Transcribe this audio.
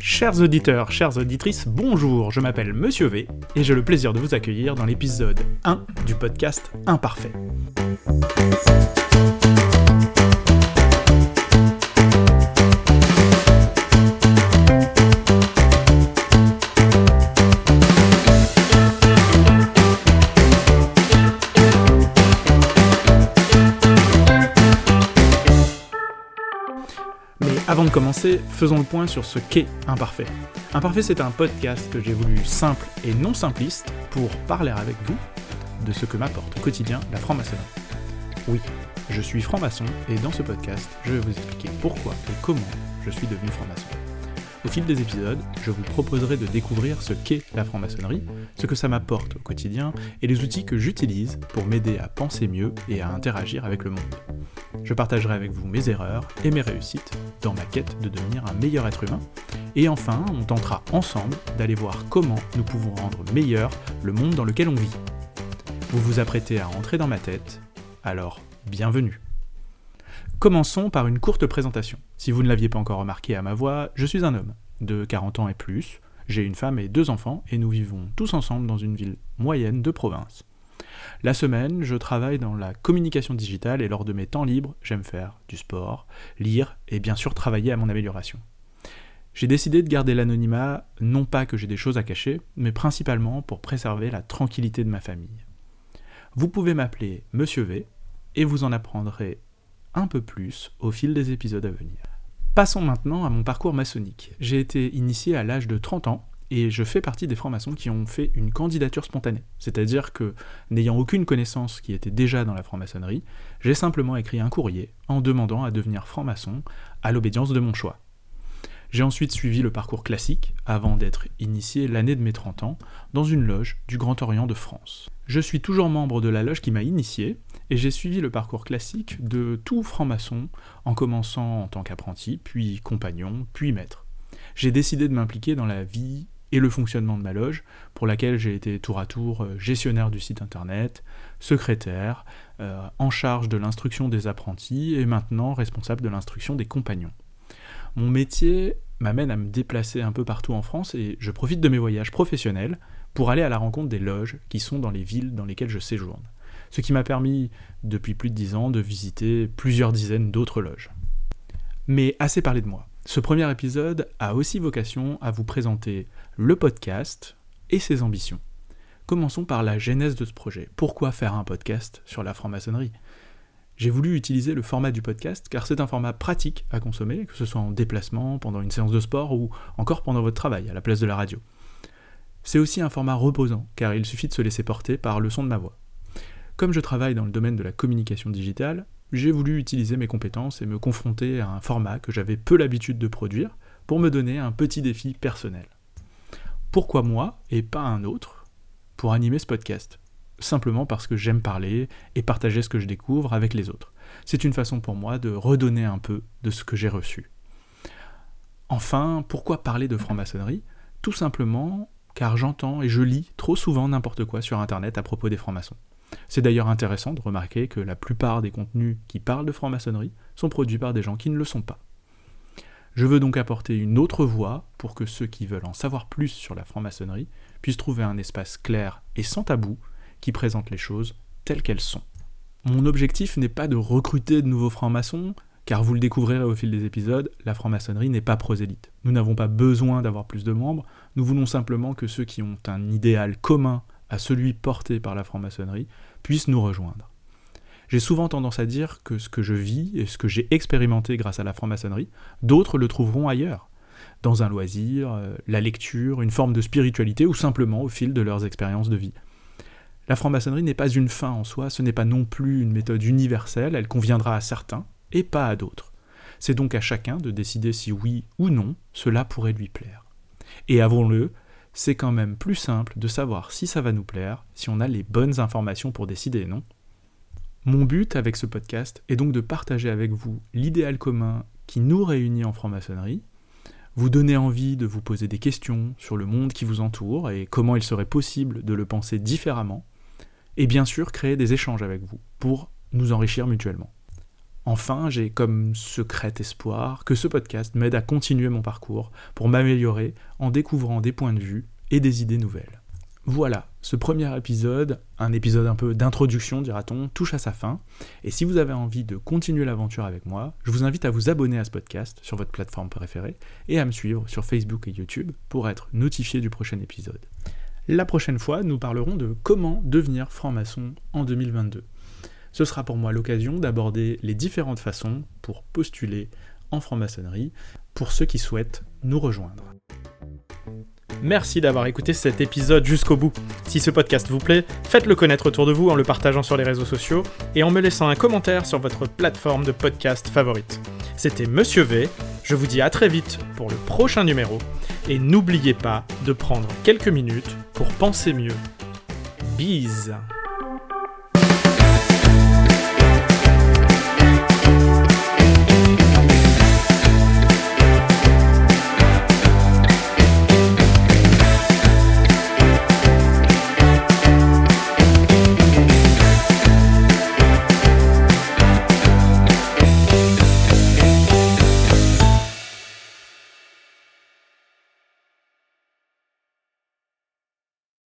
Chers auditeurs, chères auditrices, bonjour, je m'appelle Monsieur V et j'ai le plaisir de vous accueillir dans l'épisode 1 du podcast Imparfait. Avant de commencer, faisons le point sur ce qu'est Imparfait. Imparfait, c'est un podcast que j'ai voulu simple et non simpliste pour parler avec vous de ce que m'apporte au quotidien la franc-maçonnerie. Oui, je suis franc-maçon et dans ce podcast, je vais vous expliquer pourquoi et comment je suis devenu franc-maçon. Au fil des épisodes, je vous proposerai de découvrir ce qu'est la franc-maçonnerie, ce que ça m'apporte au quotidien et les outils que j'utilise pour m'aider à penser mieux et à interagir avec le monde. Je partagerai avec vous mes erreurs et mes réussites dans ma quête de devenir un meilleur être humain. Et enfin, on tentera ensemble d'aller voir comment nous pouvons rendre meilleur le monde dans lequel on vit. Vous vous apprêtez à rentrer dans ma tête, alors bienvenue. Commençons par une courte présentation. Si vous ne l'aviez pas encore remarqué à ma voix, je suis un homme de 40 ans et plus. J'ai une femme et deux enfants et nous vivons tous ensemble dans une ville moyenne de province. La semaine, je travaille dans la communication digitale et lors de mes temps libres, j'aime faire du sport, lire et bien sûr travailler à mon amélioration. J'ai décidé de garder l'anonymat, non pas que j'ai des choses à cacher, mais principalement pour préserver la tranquillité de ma famille. Vous pouvez m'appeler Monsieur V et vous en apprendrez un peu plus au fil des épisodes à venir. Passons maintenant à mon parcours maçonnique. J'ai été initié à l'âge de 30 ans et je fais partie des francs-maçons qui ont fait une candidature spontanée. C'est-à-dire que, n'ayant aucune connaissance qui était déjà dans la franc-maçonnerie, j'ai simplement écrit un courrier en demandant à devenir franc-maçon à l'obédience de mon choix. J'ai ensuite suivi le parcours classique avant d'être initié l'année de mes 30 ans dans une loge du Grand Orient de France. Je suis toujours membre de la loge qui m'a initié et j'ai suivi le parcours classique de tout franc-maçon en commençant en tant qu'apprenti, puis compagnon, puis maître. J'ai décidé de m'impliquer dans la vie et le fonctionnement de ma loge, pour laquelle j'ai été tour à tour euh, gestionnaire du site internet, secrétaire, euh, en charge de l'instruction des apprentis et maintenant responsable de l'instruction des compagnons. Mon métier m'amène à me déplacer un peu partout en France et je profite de mes voyages professionnels pour aller à la rencontre des loges qui sont dans les villes dans lesquelles je séjourne. Ce qui m'a permis, depuis plus de dix ans, de visiter plusieurs dizaines d'autres loges. Mais assez parlé de moi. Ce premier épisode a aussi vocation à vous présenter le podcast et ses ambitions. Commençons par la genèse de ce projet. Pourquoi faire un podcast sur la franc-maçonnerie? J'ai voulu utiliser le format du podcast car c'est un format pratique à consommer, que ce soit en déplacement, pendant une séance de sport ou encore pendant votre travail à la place de la radio. C'est aussi un format reposant car il suffit de se laisser porter par le son de ma voix. Comme je travaille dans le domaine de la communication digitale, j'ai voulu utiliser mes compétences et me confronter à un format que j'avais peu l'habitude de produire pour me donner un petit défi personnel. Pourquoi moi et pas un autre pour animer ce podcast? Simplement parce que j'aime parler et partager ce que je découvre avec les autres. C'est une façon pour moi de redonner un peu de ce que j'ai reçu. Enfin, pourquoi parler de franc-maçonnerie? Tout simplement car j'entends et je lis trop souvent n'importe quoi sur Internet à propos des francs-maçons. C'est d'ailleurs intéressant de remarquer que la plupart des contenus qui parlent de franc-maçonnerie sont produits par des gens qui ne le sont pas. Je veux donc apporter une autre voie pour que ceux qui veulent en savoir plus sur la franc-maçonnerie puissent trouver un espace clair et sans tabou qui présente les choses telles qu'elles sont. Mon objectif n'est pas de recruter de nouveaux francs-maçons, car vous le découvrirez au fil des épisodes, la franc-maçonnerie n'est pas prosélyte. Nous n'avons pas besoin d'avoir plus de membres, nous voulons simplement que ceux qui ont un idéal commun à celui porté par la franc-maçonnerie puissent nous rejoindre. J'ai souvent tendance à dire que ce que je vis et ce que j'ai expérimenté grâce à la franc-maçonnerie, d'autres le trouveront ailleurs, dans un loisir, euh, la lecture, une forme de spiritualité ou simplement au fil de leurs expériences de vie. La franc-maçonnerie n'est pas une fin en soi, ce n'est pas non plus une méthode universelle, elle conviendra à certains et pas à d'autres. C'est donc à chacun de décider si oui ou non cela pourrait lui plaire. Et avouons-le, c'est quand même plus simple de savoir si ça va nous plaire, si on a les bonnes informations pour décider, non? Mon but avec ce podcast est donc de partager avec vous l'idéal commun qui nous réunit en franc-maçonnerie, vous donner envie de vous poser des questions sur le monde qui vous entoure et comment il serait possible de le penser différemment, et bien sûr créer des échanges avec vous pour nous enrichir mutuellement. Enfin, j'ai comme secret espoir que ce podcast m'aide à continuer mon parcours pour m'améliorer en découvrant des points de vue et des idées nouvelles. Voilà, ce premier épisode, un épisode un peu d'introduction dira-t-on, touche à sa fin. Et si vous avez envie de continuer l'aventure avec moi, je vous invite à vous abonner à ce podcast sur votre plateforme préférée et à me suivre sur Facebook et YouTube pour être notifié du prochain épisode. La prochaine fois, nous parlerons de comment devenir franc-maçon en 2022. Ce sera pour moi l'occasion d'aborder les différentes façons pour postuler en franc-maçonnerie pour ceux qui souhaitent nous rejoindre. Merci d'avoir écouté cet épisode jusqu'au bout. Si ce podcast vous plaît, faites-le connaître autour de vous en le partageant sur les réseaux sociaux et en me laissant un commentaire sur votre plateforme de podcast favorite. C'était Monsieur V, je vous dis à très vite pour le prochain numéro et n'oubliez pas de prendre quelques minutes pour penser mieux. Bise